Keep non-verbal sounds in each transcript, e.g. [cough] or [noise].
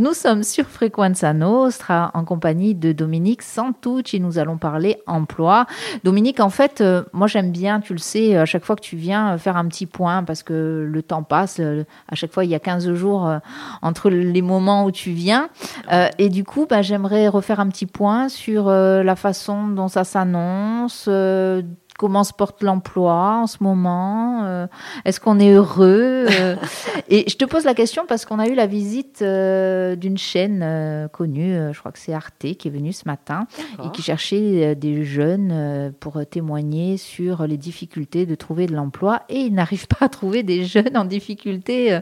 Nous sommes sur Frequenza Nostra en compagnie de Dominique Santucci. Nous allons parler emploi. Dominique, en fait, euh, moi j'aime bien, tu le sais, à chaque fois que tu viens euh, faire un petit point parce que le temps passe. euh, à chaque fois, il y a 15 jours entre les moments où tu viens. Et du coup, bah, j'aimerais refaire un petit point sur la façon dont ça s'annonce. Comment se porte l'emploi en ce moment euh, Est-ce qu'on est heureux Euh, [laughs] Et je te pose la question parce qu'on a eu la visite euh, d'une chaîne connue, je crois que c'est Arte, qui est venue ce matin et qui cherchait des jeunes pour témoigner sur les difficultés de trouver de l'emploi. Et ils n'arrivent pas à trouver des jeunes en difficulté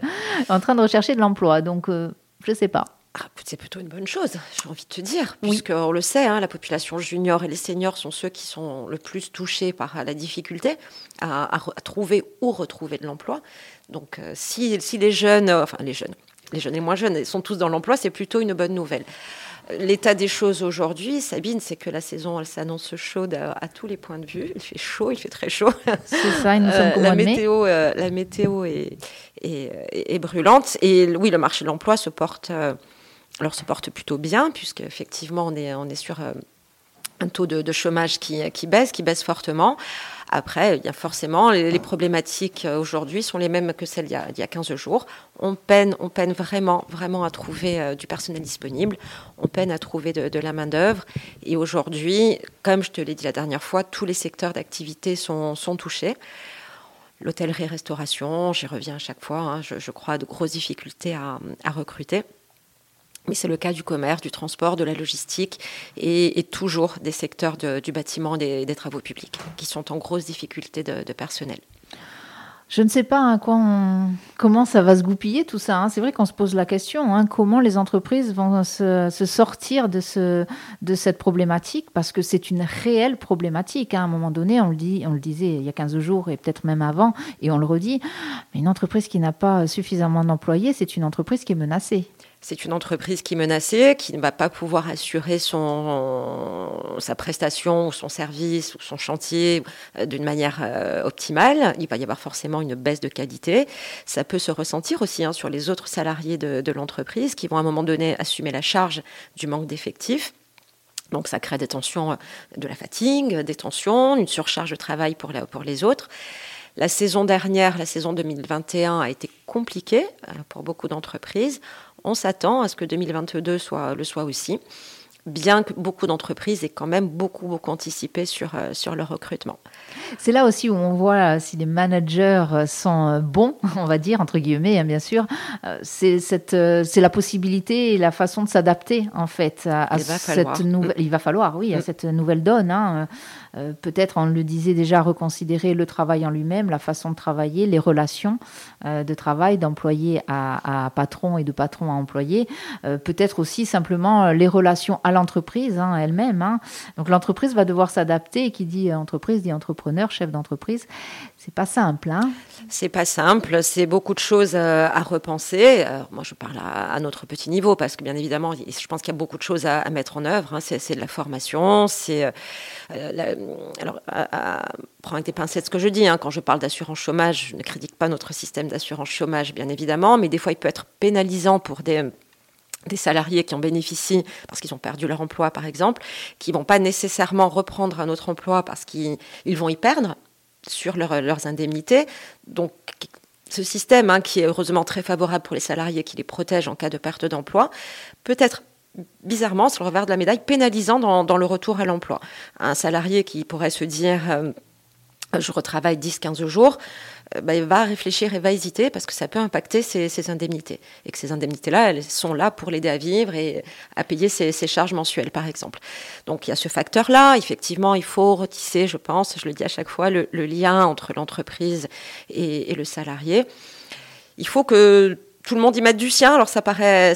en train de rechercher de l'emploi. Donc, je ne sais pas. Ah, c'est plutôt une bonne chose, j'ai envie de te dire, Oui. puisqu'on le sait, hein, la population junior et les seniors sont ceux qui sont le plus touchés par la difficulté à, à re- à trouver ou retrouver de l'emploi. Donc, euh, si, si les jeunes, euh, enfin les jeunes, les jeunes et moins jeunes sont tous dans l'emploi, c'est plutôt une bonne nouvelle. Euh, L'état des choses aujourd'hui, Sabine, c'est que la saison, elle s'annonce chaude à, à tous les points de vue. Il fait chaud, il fait très chaud. C'est ça, nous Euh, la météo, euh, la météo est, est, est- est brûlante. Et oui, le marché de l'emploi se porte, euh, alors se porte plutôt bien, puisque effectivement, on est, on est sur euh, un taux de, chômage qui, qui baisse, qui baisse fortement. Après, y a forcément les, problématiques euh, aujourd'hui sont les mêmes que celles il y a, il y a 15 jours. On peine, on peine vraiment, vraiment à trouver euh, du personnel disponible. On peine à trouver de, la main d'œuvre. Et aujourd'hui, comme je te l'ai dit la dernière fois, tous les secteurs d'activité sont, sont touchés. L'hôtellerie-restauration, j'y reviens à chaque fois, hein, je, crois, de grosses difficultés à recruter. Mais c'est le cas du commerce, du transport, de la logistique et, toujours des secteurs du bâtiment des, travaux publics qui sont en grosse difficulté de, personnel. Je ne sais pas on- comment ça va se goupiller tout ça. hein. C'est vrai qu'on se pose la question hein, comment les entreprises vont se, sortir de, ce, de cette problématique parce que c'est une réelle problématique. hein. À un moment donné, on le, disait il y a 15 jours et peut-être même avant, et on le redit, une entreprise qui n'a pas suffisamment d'employés, c'est une entreprise qui est menacée. C'est une entreprise qui est menacée, qui ne va pas pouvoir assurer son, sa prestation ou son service ou son chantier euh, d'une manière euh, optimale. Il va y avoir forcément une baisse de qualité. Ça peut se ressentir aussi hein, sur les autres salariés de, l'entreprise qui vont à un moment donné assumer la charge du manque d'effectifs. Donc ça crée des tensions, euh, de la fatigue, des tensions, une surcharge de travail pour les autres. La saison dernière, la saison 2021, a été compliquée euh, pour beaucoup d'entreprises. On s'attend à ce que 2022 soit, le soit aussi, bien que beaucoup d'entreprises aient quand même beaucoup, beaucoup anticipé sur, euh, sur le recrutement. C'est là aussi où on voit euh, si les managers sont bons, [laughs] on va dire, entre guillemets, hein, bien sûr. C'est cette, c'est la possibilité et la façon de s'adapter, en fait, à, Il cette nouvelle. Il va falloir, oui, à Mm. cette nouvelle donne. hein. Euh, Peut-être, on le disait déjà, reconsidérer le travail en lui-même, la façon de travailler, les relations euh, de travail d'employé à, patron et de patron à employé. Euh, Peut-être aussi simplement les relations à l'entreprise hein, elle-même. hein. Donc l'entreprise va devoir s'adapter. Qui dit entreprise dit entrepreneur, chef d'entreprise. C'est pas simple. Hein C'est pas simple, c'est beaucoup de choses à repenser. Moi, je parle à, notre petit niveau parce que bien évidemment, je pense qu'il y a beaucoup de choses à, mettre en œuvre. hein. C'est de la formation, c'est alors à, prends avec des pincettes ce que je dis. hein. Quand je parle d'assurance chômage, je ne critique pas notre système d'assurance chômage, bien évidemment, mais des fois, il peut être pénalisant pour des des salariés qui en bénéficient parce qu'ils ont perdu leur emploi, par exemple, qui vont pas nécessairement reprendre un autre emploi parce qu'ils ils vont y perdre sur leur- leurs indemnités. Donc, ce système, hein, qui est heureusement très favorable pour les salariés, qui les protège en cas de perte d'emploi, peut être bizarrement, sur le revers de la médaille, pénalisant dans, le retour à l'emploi. Un salarié qui pourrait se dire euh, je retravaille 10-15 jours, euh, bah, il va réfléchir et va hésiter parce que ça peut impacter ses, indemnités. Et que ces indemnités-là, elles sont là pour l'aider à vivre et à payer ses, charges mensuelles, par exemple. Donc il y a ce facteur-là. Effectivement, il faut retisser, je pense, je le dis à chaque fois, le, lien entre l'entreprise et le salarié. Il faut que tout le monde y mette du sien. Alors ça paraît,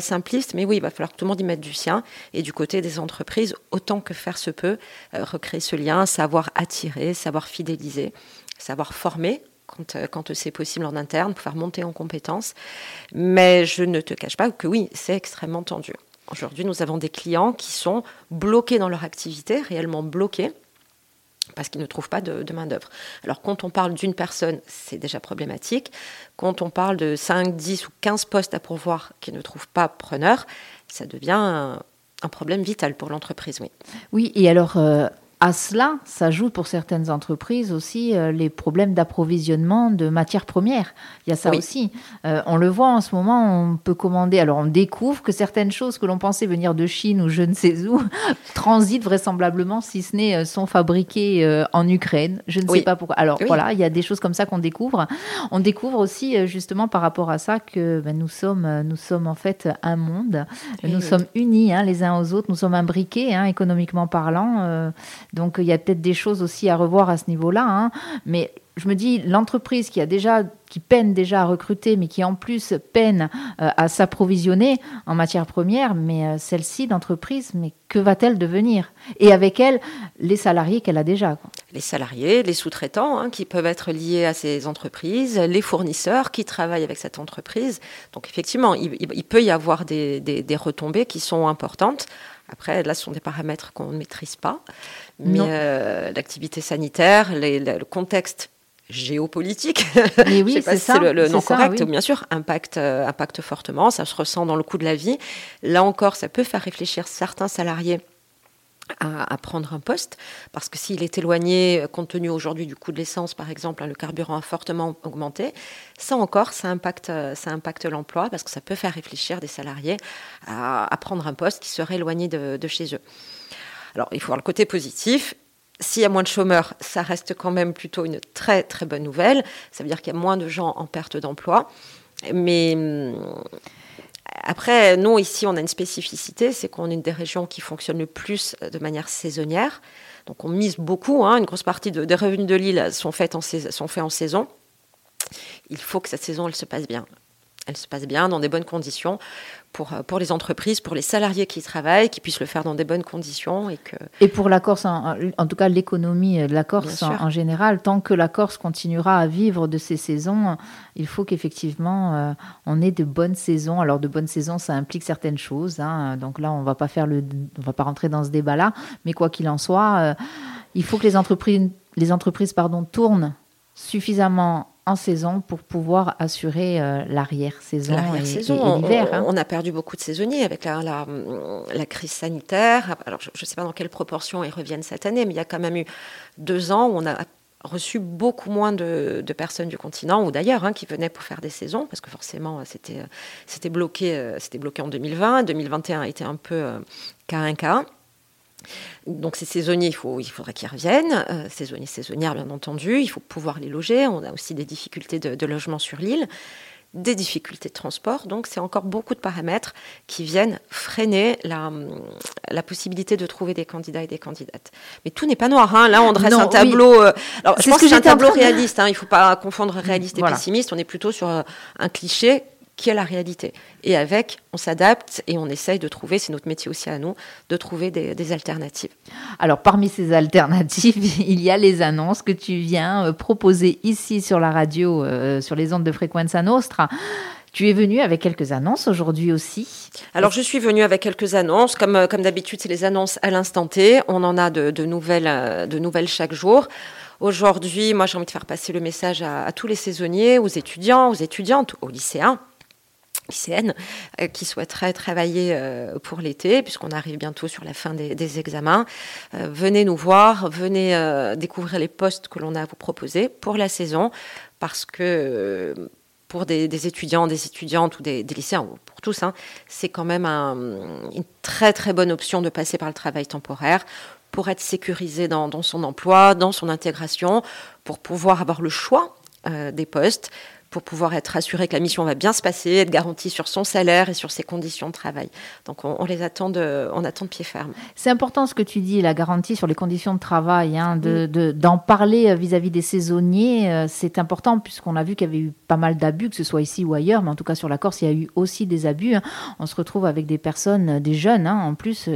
simpliste, mais oui, il va falloir que tout le monde y mette du sien. Et du côté des entreprises, autant que faire se peut, euh, recréer ce lien, savoir attirer, savoir fidéliser, savoir former quand, euh, c'est possible en interne, pour faire monter en compétences. Mais je ne te cache pas que oui, c'est extrêmement tendu. Aujourd'hui, nous avons des clients qui sont bloqués dans leur activité, réellement bloqués, parce qu'ils ne trouvent pas de, main-d'œuvre. Alors, quand on parle d'une personne, c'est déjà problématique. Quand on parle de 5, 10 ou 15 postes à pourvoir qui ne trouvent pas preneur, ça devient un, problème vital pour l'entreprise, oui. Oui, et alors, euh, à cela s'ajoutent pour certaines entreprises aussi euh, les problèmes d'approvisionnement de matières premières. Il y a ça aussi. Euh, on le voit en ce moment, on peut commander. Alors on découvre que certaines choses que l'on pensait venir de Chine ou je ne sais où [laughs] transitent vraisemblablement, si ce n'est euh, sont fabriquées en Ukraine. Je ne sais pas pourquoi. Alors voilà, il y a des choses comme ça qu'on découvre. On découvre aussi justement par rapport à ça que ben, nous sommes, nous sommes en fait un monde. nous sommes unis hein, les uns aux autres. Nous sommes imbriqués hein, économiquement parlant. Donc il y a peut-être des choses aussi à revoir à ce niveau-là. Hein. Mais je me dis, l'entreprise qui a déjà, qui peine déjà à recruter, mais qui en plus peine euh, à s'approvisionner en matières premières, mais euh, celle-ci d'entreprise, mais que va-t-elle devenir? Et avec elle, les salariés qu'elle a déjà. Les salariés, les sous-traitants hein, qui peuvent être liés à ces entreprises, les fournisseurs qui travaillent avec cette entreprise. Donc effectivement, il, peut y avoir des, des retombées qui sont importantes. Après, là, ce sont des paramètres qu'on ne maîtrise pas. Mais euh, l'activité sanitaire, le contexte géopolitique, [laughs] mais oui, c'est ça, le, le nom correct, bien sûr, impacte, euh, impacte fortement, ça se ressent dans le coût de la vie. Là encore, ça peut faire réfléchir certains salariés à, prendre un poste, parce que s'il est éloigné, compte tenu aujourd'hui du coût de l'essence, par exemple, hein, le carburant a fortement augmenté, ça encore, ça impacte, ça impacte l'emploi, parce que ça peut faire réfléchir des salariés à, prendre un poste qui serait éloigné de, de chez eux. Alors, il faut voir le côté positif. S'il y a moins de chômeurs, ça reste quand même plutôt une très très bonne nouvelle. Ça veut dire qu'il y a moins de gens en perte d'emploi. Mais hum, après, nous, ici, on a une spécificité, c'est qu'on est une des régions qui fonctionne le plus de manière saisonnière. Donc on mise beaucoup, hein. une grosse partie des revenus de l'île sont, faits en, sont faits en saison. Il faut que cette saison, elle se passe bien elle se passe bien, dans des bonnes conditions, pour, euh, pour les entreprises, pour les salariés qui y travaillent, qui puissent le faire dans des bonnes conditions. Et, que... et pour la Corse, en, tout cas l'économie de la Corse en, général, tant que la Corse continuera à vivre de ces saisons, il faut qu'effectivement euh, on ait de bonnes saisons. Alors de bonnes saisons, ça implique certaines choses. Hein. donc là, on va pas faire le, on va pas rentrer dans ce débat-là, mais quoi qu'il en soit, euh, il faut que les entreprises, les entreprises pardon, tournent suffisamment en saison pour pouvoir assurer euh, l'arrière-saison et, l'hiver. Hein. On, a perdu beaucoup de saisonniers avec la, la, crise sanitaire. Alors, je ne sais pas dans quelle proportion ils reviennent cette année, mais il y a quand même eu deux ans où on a reçu beaucoup moins de, personnes du continent ou d'ailleurs hein, qui venaient pour faire des saisons, parce que forcément, c'était, c'était, bloqué, euh, c'était bloqué en 2020. 2021 a été un peu euh, K1, K1. Donc ces saisonniers, il, faut, il faudrait qu'ils reviennent. Euh, saisonniers, saisonnières, bien entendu. Il faut pouvoir les loger. On a aussi des difficultés de, logement sur l'île, des difficultés de transport. Donc c'est encore beaucoup de paramètres qui viennent freiner la, la, possibilité de trouver des candidats et des candidates. Mais tout n'est pas noir. Hein. Là, on dresse un tableau. Euh, alors, je pense que, c'est un tableau réaliste. Hein. Il ne faut pas confondre réaliste et pessimiste. On est plutôt sur euh, un cliché qui est la réalité. Et avec, on s'adapte et on essaye de trouver, c'est notre métier aussi à nous, de trouver des, alternatives. Alors parmi ces alternatives, [laughs] il y a les annonces que tu viens euh, proposer ici sur la radio, euh, sur les ondes de Frequenza Nostra. Tu es venu avec quelques annonces aujourd'hui aussi. Alors je suis venue avec quelques annonces. Comme, euh, comme d'habitude, c'est les annonces à l'instant T. On en a de, de, nouvelles, de nouvelles chaque jour. Aujourd'hui, moi j'ai envie de faire passer le message à, à tous les saisonniers, aux étudiants, aux étudiantes, aux lycéens lycéennes euh, qui souhaiteraient travailler euh, pour l'été, puisqu'on arrive bientôt sur la fin des, examens. Euh, venez nous voir, venez découvrir les postes que l'on a à vous proposer pour la saison, parce que pour des, étudiants, des étudiantes ou des, lycéens, pour tous, hein, c'est quand même une très très bonne option de passer par le travail temporaire pour être sécurisé dans, son emploi, dans son intégration, pour pouvoir avoir le choix des postes, pour pouvoir être assuré que la mission va bien se passer, être garantie sur son salaire et sur ses conditions de travail. Donc on, les attend de, on attend de pied ferme. C'est important ce que tu dis, la garantie sur les conditions de travail, hein, d'en parler euh, vis-à-vis des saisonniers, euh, c'est important puisqu'on a vu qu'il y avait eu pas mal d'abus, que ce soit ici ou ailleurs, mais en tout cas sur la Corse, il y a eu aussi des abus. Hein. On se retrouve avec des personnes, euh, des jeunes hein, en plus,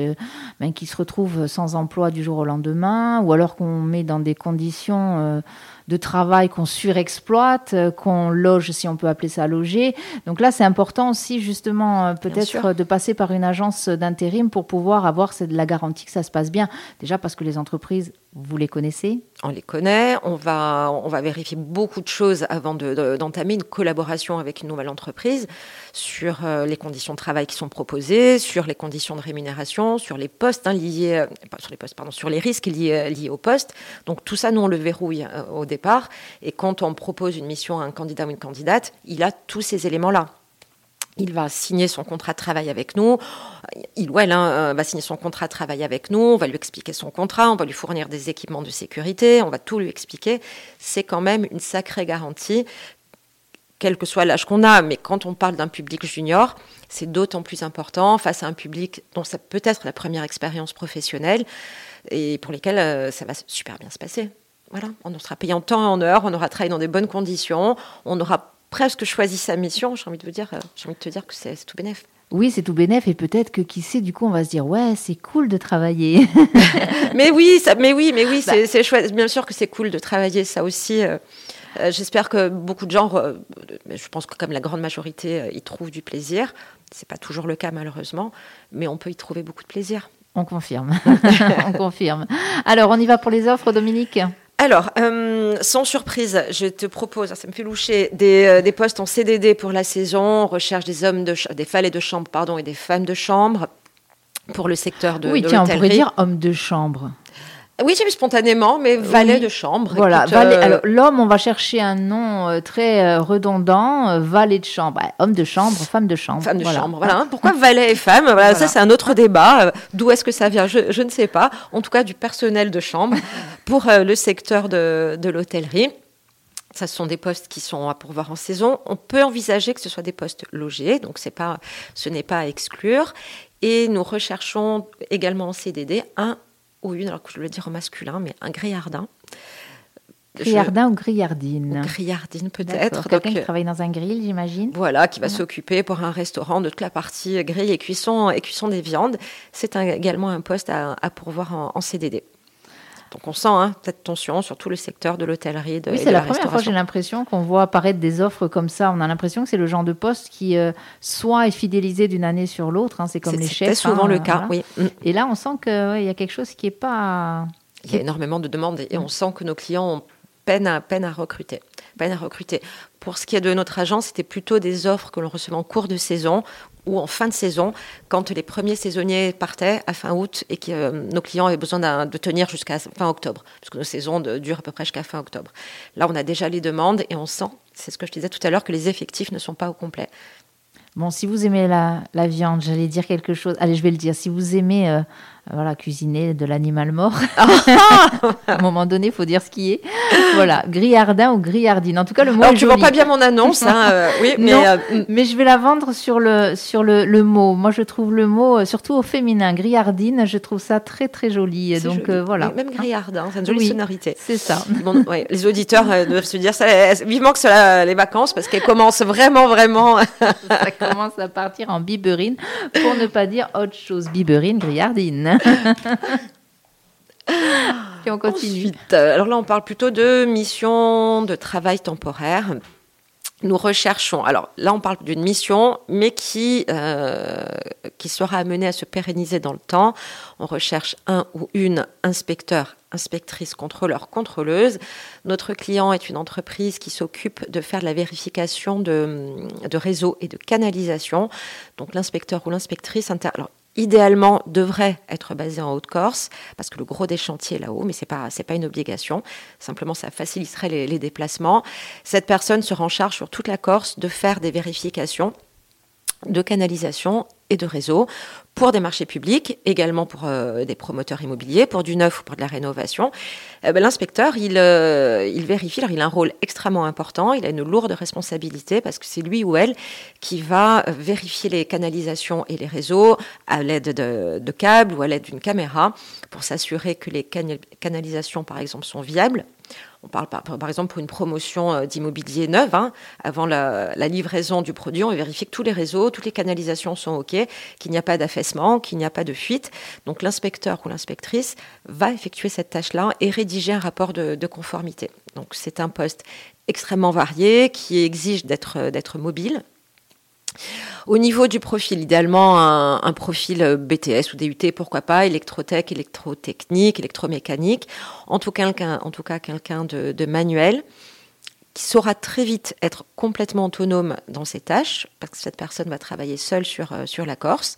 ben, qui se retrouvent sans emploi du jour au lendemain, ou alors qu'on met dans des conditions de travail qu'on surexploite, euh, qu'on loge, si on peut appeler ça loger. Donc là, c'est important aussi, justement, euh, peut-être de passer par une agence d'intérim pour pouvoir avoir la garantie que ça se passe bien. Déjà parce que les entreprises vous les connaissez? On les connaît. On va, on va vérifier beaucoup de choses avant d'entamer une collaboration avec une nouvelle entreprise sur euh, les conditions de travail qui sont proposées, sur les conditions de rémunération, sur les postes hein, liés, euh, sur les postes, pardon, sur les risques liés, liés au poste. Donc tout ça, nous on le verrouille euh, au départ. Et quand on propose une mission à un candidat ou une candidate, il a tous ces éléments-là. Il va signer son contrat de travail avec nous. Il ou elle hein, va signer son contrat de travail avec nous. On va lui expliquer son contrat. On va lui fournir des équipements de sécurité. On va tout lui expliquer. C'est quand même une sacrée garantie quel que soit l'âge qu'on a, mais quand on parle d'un public junior, c'est d'autant plus important face à un public dont ça peut être la première expérience professionnelle et pour lesquels euh, ça va super bien se passer. Voilà, on sera payé en temps et en heure, on aura travaillé dans des bonnes conditions, on aura presque choisi sa mission. J'ai envie de vous dire, euh, j'ai envie de te dire que c'est tout bénéf. Oui, c'est tout bénéf et peut-être que qui sait, du coup, on va se dire ouais, c'est cool de travailler. [laughs] mais oui, ça, mais oui, mais oui, bah. c'est chouette. Bien sûr que c'est cool de travailler, ça aussi. Euh, euh, j'espère que beaucoup de gens, euh, je pense que comme la grande majorité, y trouvent du plaisir. C'est pas toujours le cas malheureusement, mais on peut y trouver beaucoup de plaisir. On confirme. [laughs] on confirme. Alors, on y va pour les offres, Dominique? Alors, sans surprise, je te propose, ça me fait loucher, des, postes en CDD pour la saison. On recherche des hommes de des valets de chambre, pardon, et des femmes de chambre pour le secteur de. Oui, tiens, on pourrait dire hommes de chambre. Oui, j'ai vu spontanément, mais valet de chambre. Voilà, euh, l'homme, on va chercher un nom euh, très euh, redondant, valet de chambre, homme de chambre, femme de chambre. Femme de chambre, voilà. [laughs] Pourquoi valet et femme? Voilà, Ça, c'est un autre débat. D'où est-ce que ça vient? Je, je, ne sais pas. En tout cas, du personnel de chambre [laughs] pour le secteur de, de l'hôtellerie. Ça, ce sont des postes qui sont à pourvoir en saison. On peut envisager que ce soit des postes logés, donc pas, ce n'est pas à exclure. Et nous recherchons également en CDD un ou une, alors que je le dire en masculin, mais un grillardin. Grillardin ou grillardine Grillardine peut-être. Quelqu'un qui travaille dans un grill, j'imagine. Voilà, qui va s'occuper pour un restaurant de toute la partie grille et cuisson, et cuisson des viandes. C'est également un poste à, pourvoir en CDD. Donc on sent hein, cette tension sur tout le secteur de l'hôtellerie. oui, c'est la, première fois j'ai l'impression qu'on voit apparaître des offres comme ça. On a l'impression que c'est le genre de poste qui euh, soit est fidélisé d'une année sur l'autre. Hein. c'est comme les chefs. C'est souvent hein, le cas, oui. Mm. Et là, on sent qu'il y a quelque chose qui n'est pas. Il y a énormément de demandes et on sent que nos clients ont peine à, peine à recruter. Peine à recruter. Pour ce qui est de notre agence, c'était plutôt des offres que l'on recevait en cours de saison ou en fin de saison, quand les premiers saisonniers partaient à fin août et que euh, nos clients avaient besoin de tenir jusqu'à fin octobre, puisque nos saisons durent à peu près jusqu'à fin octobre. Là, on a déjà les demandes et on sent, c'est ce que je disais tout à l'heure, que les effectifs ne sont pas au complet. Bon, si vous aimez la, viande, j'allais dire quelque chose. Allez, je vais le dire. Si vous aimez euh, voilà, cuisiner de l'animal mort, [laughs] [laughs] à un moment donné, il faut dire ce qui est. Voilà, grillardin ou grillardine. En tout cas, le mot. Alors, tu ne vends pas bien mon annonce, hein, euh, oui, [laughs] mais, euh, mm. mais je vais la vendre sur le, sur le, le, mot. Moi, je trouve le mot, surtout au féminin, grillardine, je trouve ça très, très joli. Donc, voilà. Même grillardin, c'est une jolie sonorité. C'est ça. les auditeurs doivent se dire ça, vivement que ce les vacances, parce qu'elles commencent vraiment, vraiment commence à partir en biberine, pour ne pas dire autre chose. Biberine, grillardine. [laughs] Puis on continue. Euh, alors là, on parle plutôt de mission de travail temporaire. Nous recherchons, alors là on parle d'une mission, mais qui, euh, qui sera amenée à se pérenniser dans le temps. On recherche un ou une inspecteur inspectrice, contrôleur, contrôleuse. Notre client est une entreprise qui s'occupe de faire la vérification de, de réseaux et de canalisation. Donc l'inspecteur ou l'inspectrice, alors idéalement devrait être basé en Haute-Corse parce que le gros des chantiers est là-haut, mais pas c'est pas une obligation. Simplement, ça faciliterait les, les déplacements. Cette personne sera en charge sur toute la Corse de faire des vérifications de canalisation et de réseau pour des marchés publics, également pour euh, des promoteurs immobiliers, pour du neuf ou pour de la rénovation. Eh ben, l'inspecteur, il, euh, il vérifie, alors il a un rôle extrêmement important, il a une lourde responsabilité parce que c'est lui ou elle qui va vérifier les canalisations et les réseaux à l'aide de, de câbles ou à l'aide d'une caméra pour s'assurer que les canalisations, par exemple, sont viables on parle par, par, exemple pour une promotion euh, d'immobilier neuf, hein, avant la, livraison du produit, on vérifie que tous les réseaux, toutes les canalisations sont OK, qu'il n'y a pas d'affaissement, qu'il n'y a pas de fuite. Donc l'inspecteur ou l'inspectrice va effectuer cette tâche-là et rédiger un rapport de, de conformité. Donc c'est un poste extrêmement varié qui exige d'être mobile, Au niveau du profil, idéalement un, profil euh, BTS ou DUT, pourquoi pas, électrotech, électrotechnique, électromécanique, en tout cas, en tout cas quelqu'un de, manuel qui saura très vite être complètement autonome dans ses tâches, parce que cette personne va travailler seule sur, euh, sur la Corse.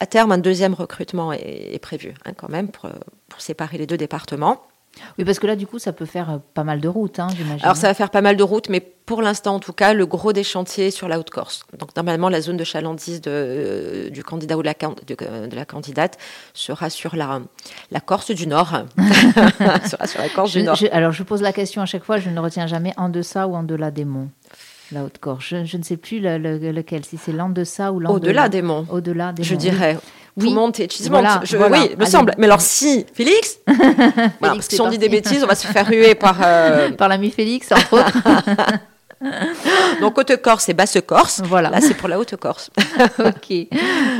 À terme, un deuxième recrutement est, prévu, hein, quand même, pour séparer les deux départements. Oui, parce que là, du coup, ça peut faire euh, pas mal de routes, hein, j'imagine. Alors, ça va faire pas mal de routes, mais pour l'instant, en tout cas, le gros des chantiers est sur la Haute-Corse. Donc, normalement, la zone de chalandise de, euh, du candidat ou de la, de, la candidate sera sur la, la Corse du Nord. [laughs] [laughs] sera sur la Corse du Nord. alors, je pose la question à chaque fois, je ne retiens jamais en deçà ou en delà des monts. La Haute-Corse. Je, ne sais plus lequel, si c'est l'en deçà ou l'en Au-delà des monts. Au-delà des je monts. Je dirais. Oui. Monte et je, oui, me semble. Mais alors si, Félix, [laughs] Félix si on dit des bêtises, on va se faire ruer par... Euh, [laughs] par l'ami Félix, entre autres. [laughs] donc Haute-Corse et Basse-Corse. Voilà. Là, c'est pour la Haute-Corse. ok.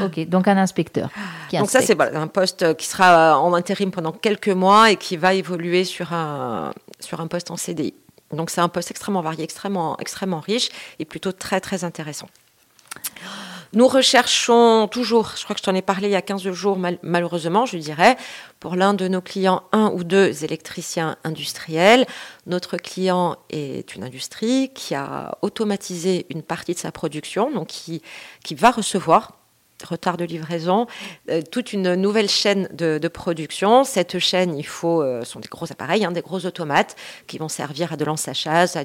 ok. Donc un inspecteur. donc ça, c'est un poste qui sera en intérim pendant quelques mois et qui va évoluer sur un, sur un poste en CDI. Donc c'est un poste extrêmement varié, extrêmement, extrêmement riche et plutôt très, très intéressant. Nous recherchons toujours, je crois que je t'en ai parlé il y a 15 jours, malheureusement, je dirais, pour l'un de nos clients, un ou deux électriciens industriels. Notre client est une industrie qui a automatisé une partie de sa production, donc qui, qui va recevoir retard de livraison, euh, toute une nouvelle chaîne de, production. Cette chaîne, il faut, euh, sont des gros appareils, hein, des gros automates qui vont servir à de l'ensachage, à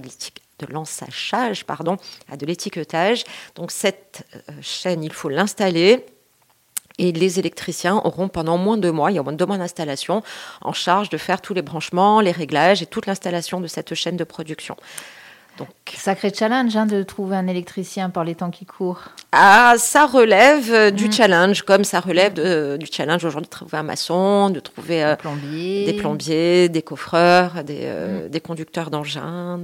de l'ensachage, pardon, à de l'étiquetage. Donc cette euh, chaîne, il faut l'installer. Et les électriciens auront pendant moins de deux mois, il y a moins de deux mois d'installation, en charge de faire tous les branchements, les réglages et toute l'installation de cette chaîne de production. Donc, Sacré challenge hein, de trouver un électricien par les temps qui courent. Ah, ça relève euh, du mm. challenge, comme ça relève du challenge aujourd'hui de trouver un maçon, de trouver euh, des plombiers, des coffreurs, des, euh, mm. des conducteurs d'engins,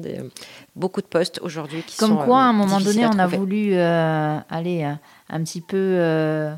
beaucoup de postes aujourd'hui qui comme sont. Comme quoi, à un moment donné, on a voulu aller un petit peu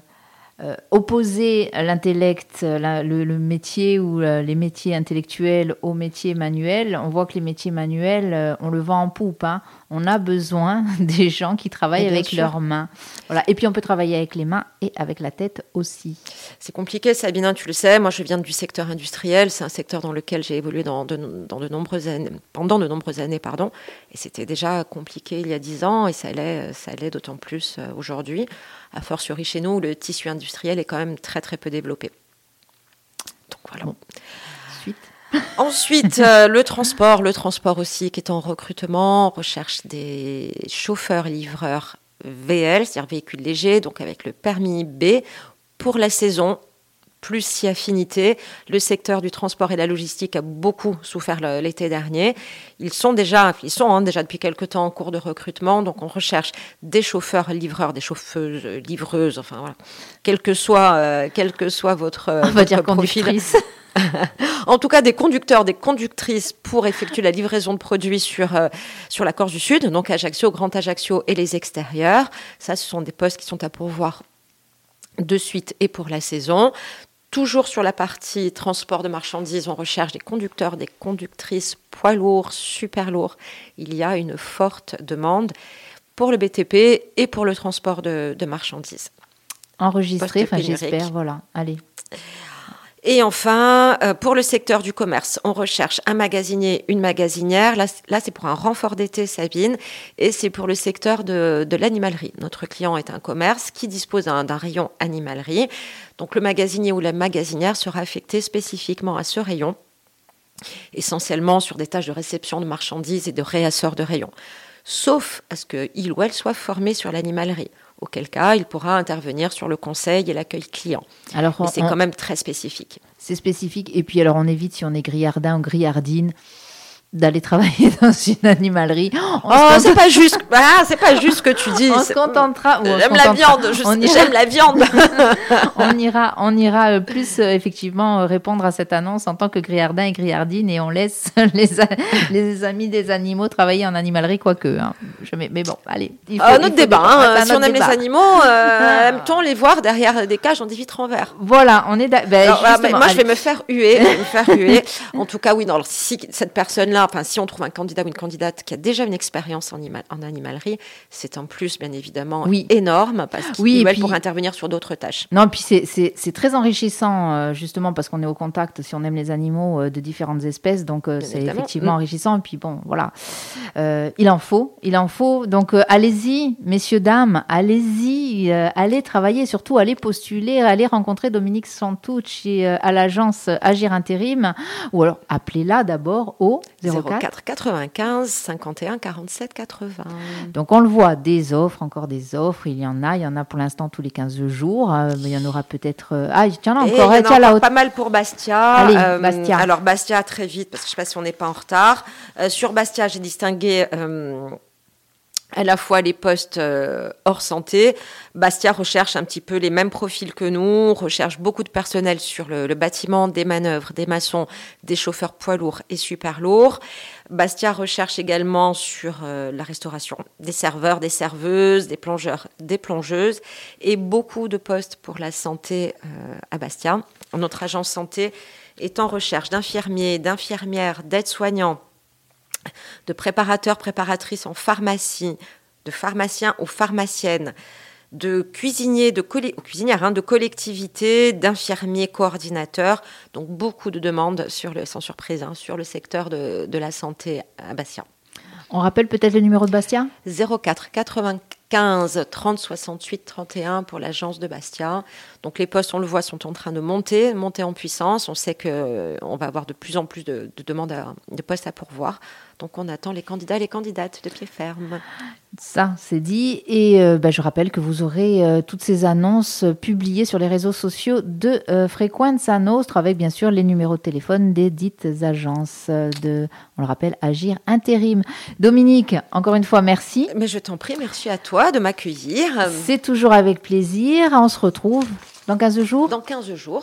euh, opposer l'intellect, le, métier ou euh, les métiers intellectuels aux métiers manuels, on voit que les métiers manuels, euh, on le vend en poupe. Hein. On a besoin [laughs] des gens qui travaillent avec leurs mains. Voilà. Et puis on peut travailler avec les mains et avec la tête aussi. C'est compliqué, Sabine, tu le sais. Moi, je viens du secteur industriel. C'est un secteur dans lequel j'ai évolué dans de, dans de, nombreuses années, pendant de nombreuses années. Pardon. Et c'était déjà compliqué il y a dix ans et ça allait, ça allait d'autant plus aujourd'hui a fortiori chez nous, le tissu industriel est quand même très très peu développé. Donc voilà. Ensuite, [laughs] Ensuite euh, le transport, le transport aussi qui est en recrutement, recherche des chauffeurs-livreurs VL, c'est-à-dire véhicules légers, donc avec le permis B pour la saison plus si affinité. Le secteur du transport et de la logistique a beaucoup souffert l'été dernier. Ils sont déjà, ils sont hein, déjà depuis quelques temps en cours de recrutement, donc on recherche des chauffeurs livreurs, des chauffeuses livreuses, enfin voilà, quel que soit, euh, quel que soit votre, on va dire profil. [laughs] en tout cas, des conducteurs, des conductrices pour effectuer la livraison de produits sur, euh, sur la Corse du Sud, donc Ajaccio, Grand Ajaccio et les extérieurs. Ça, ce sont des postes qui sont à pourvoir de suite et pour la saison. Toujours sur la partie transport de marchandises, on recherche des conducteurs, des conductrices poids lourds, super lourds. Il y a une forte demande pour le BTP et pour le transport de, marchandises. Enregistré, enfin j'espère, voilà. Allez. Et enfin, euh, pour le secteur du commerce, on recherche un magasinier, une magasinière. Là, c'est pour un renfort d'été, Sabine, et c'est pour le secteur de, l'animalerie. Notre client est un commerce qui dispose d'un rayon animalerie. Donc le magasinier ou la magasinière sera affecté spécifiquement à ce rayon, essentiellement sur des tâches de réception de marchandises et de réassort de rayons, sauf à ce qu'il ou elle soit formé sur l'animalerie auquel cas il pourra intervenir sur le conseil et l'accueil client. Alors, c'est quand même très spécifique. C'est spécifique. Et puis, alors, on évite si on est grillardin ou grillardine d'aller travailler [laughs] dans une animalerie. oh, c'est pas juste. Ah, c'est pas juste ce que tu dis. On se contentera. J'aime la viande. J'aime la viande. on ira, on ira euh, plus euh, effectivement euh, répondre à cette annonce en tant que grillardin et grillardine et on laisse [laughs] les, les amis des animaux travailler en animalerie quoique. Hein. Je mais bon, allez. Il faut, un autre débat. Hein. si on aime les animaux, euh, [laughs] aime-t-on les voir derrière des cages en des vitres en verre? Voilà, on est. Ben, moi, je vais me faire huer. me faire huer. En tout cas, oui. Non, alors, si cette personne-là a, enfin, si on trouve un candidat ou une candidate qui a déjà une expérience en, en animalerie, c'est en plus, bien évidemment, oui. énorme parce qu'il oui, pour intervenir sur d'autres tâches. Non, puis c'est très enrichissant, euh, justement, parce qu'on est au contact, si on aime les animaux, euh, de différentes espèces. Donc, euh, c'est effectivement mm. enrichissant. Et puis, bon, voilà. il en faut. Il en faut. Donc, allez-y, messieurs, dames, allez-y. allez travailler, surtout allez postuler, allez rencontrer Dominique Santucci à l'agence Agir Intérim. Ou alors, appelez-la d'abord au 04 95 51 47 80. Donc, on le voit, des offres, encore des offres. Il y en a. Il y en a pour l'instant tous les 15 jours. il y en aura peut-être. ah, tiens, là, encore. Il y en a pas mal pour Bastia. Euh, Bastia. Alors, Bastia, très vite, parce que je ne sais pas si on n'est pas en retard. Euh, sur Bastia, j'ai distingué euh, à la fois les postes hors santé. Bastia recherche un petit peu les mêmes profils que nous, recherche beaucoup de personnel sur le, bâtiment, des manœuvres, des maçons, des chauffeurs poids lourds et super lourds. Bastia recherche également sur la restauration des serveurs, des serveuses, des plongeurs, des plongeuses et beaucoup de postes pour la santé à Bastia. Notre agence santé est en recherche d'infirmiers, d'infirmières, d'aides-soignants, de préparateurs, préparatrices en pharmacie, de pharmaciens ou pharmaciennes, de cuisiniers, de cuisinières, hein, de collectivités, d'infirmiers coordinateurs. Donc beaucoup de demandes, sur le, sans surprise, hein, sur le secteur de, de la santé à Bastia. On rappelle peut-être le numéro de Bastia? 04 95 30 68 31 pour l'agence de Bastia. Donc les postes, on le voit, sont en train de monter, monter en puissance. On sait qu'on euh, va avoir de plus en plus de, demandes de postes à pourvoir. Donc on attend les candidats et les candidates de pied ferme. Ça, c'est dit. Et euh, bah, je rappelle que vous aurez euh, toutes ces annonces publiées sur les réseaux sociaux de euh, Frequenza Nostra, avec bien sûr les numéros de téléphone des dites agences de, on le rappelle, Agir Intérim. Dominique, encore une fois, merci. Mais je t'en prie, merci à toi de m'accueillir. C'est toujours avec plaisir. On se retrouve dans 15 jours Dans 15 jours.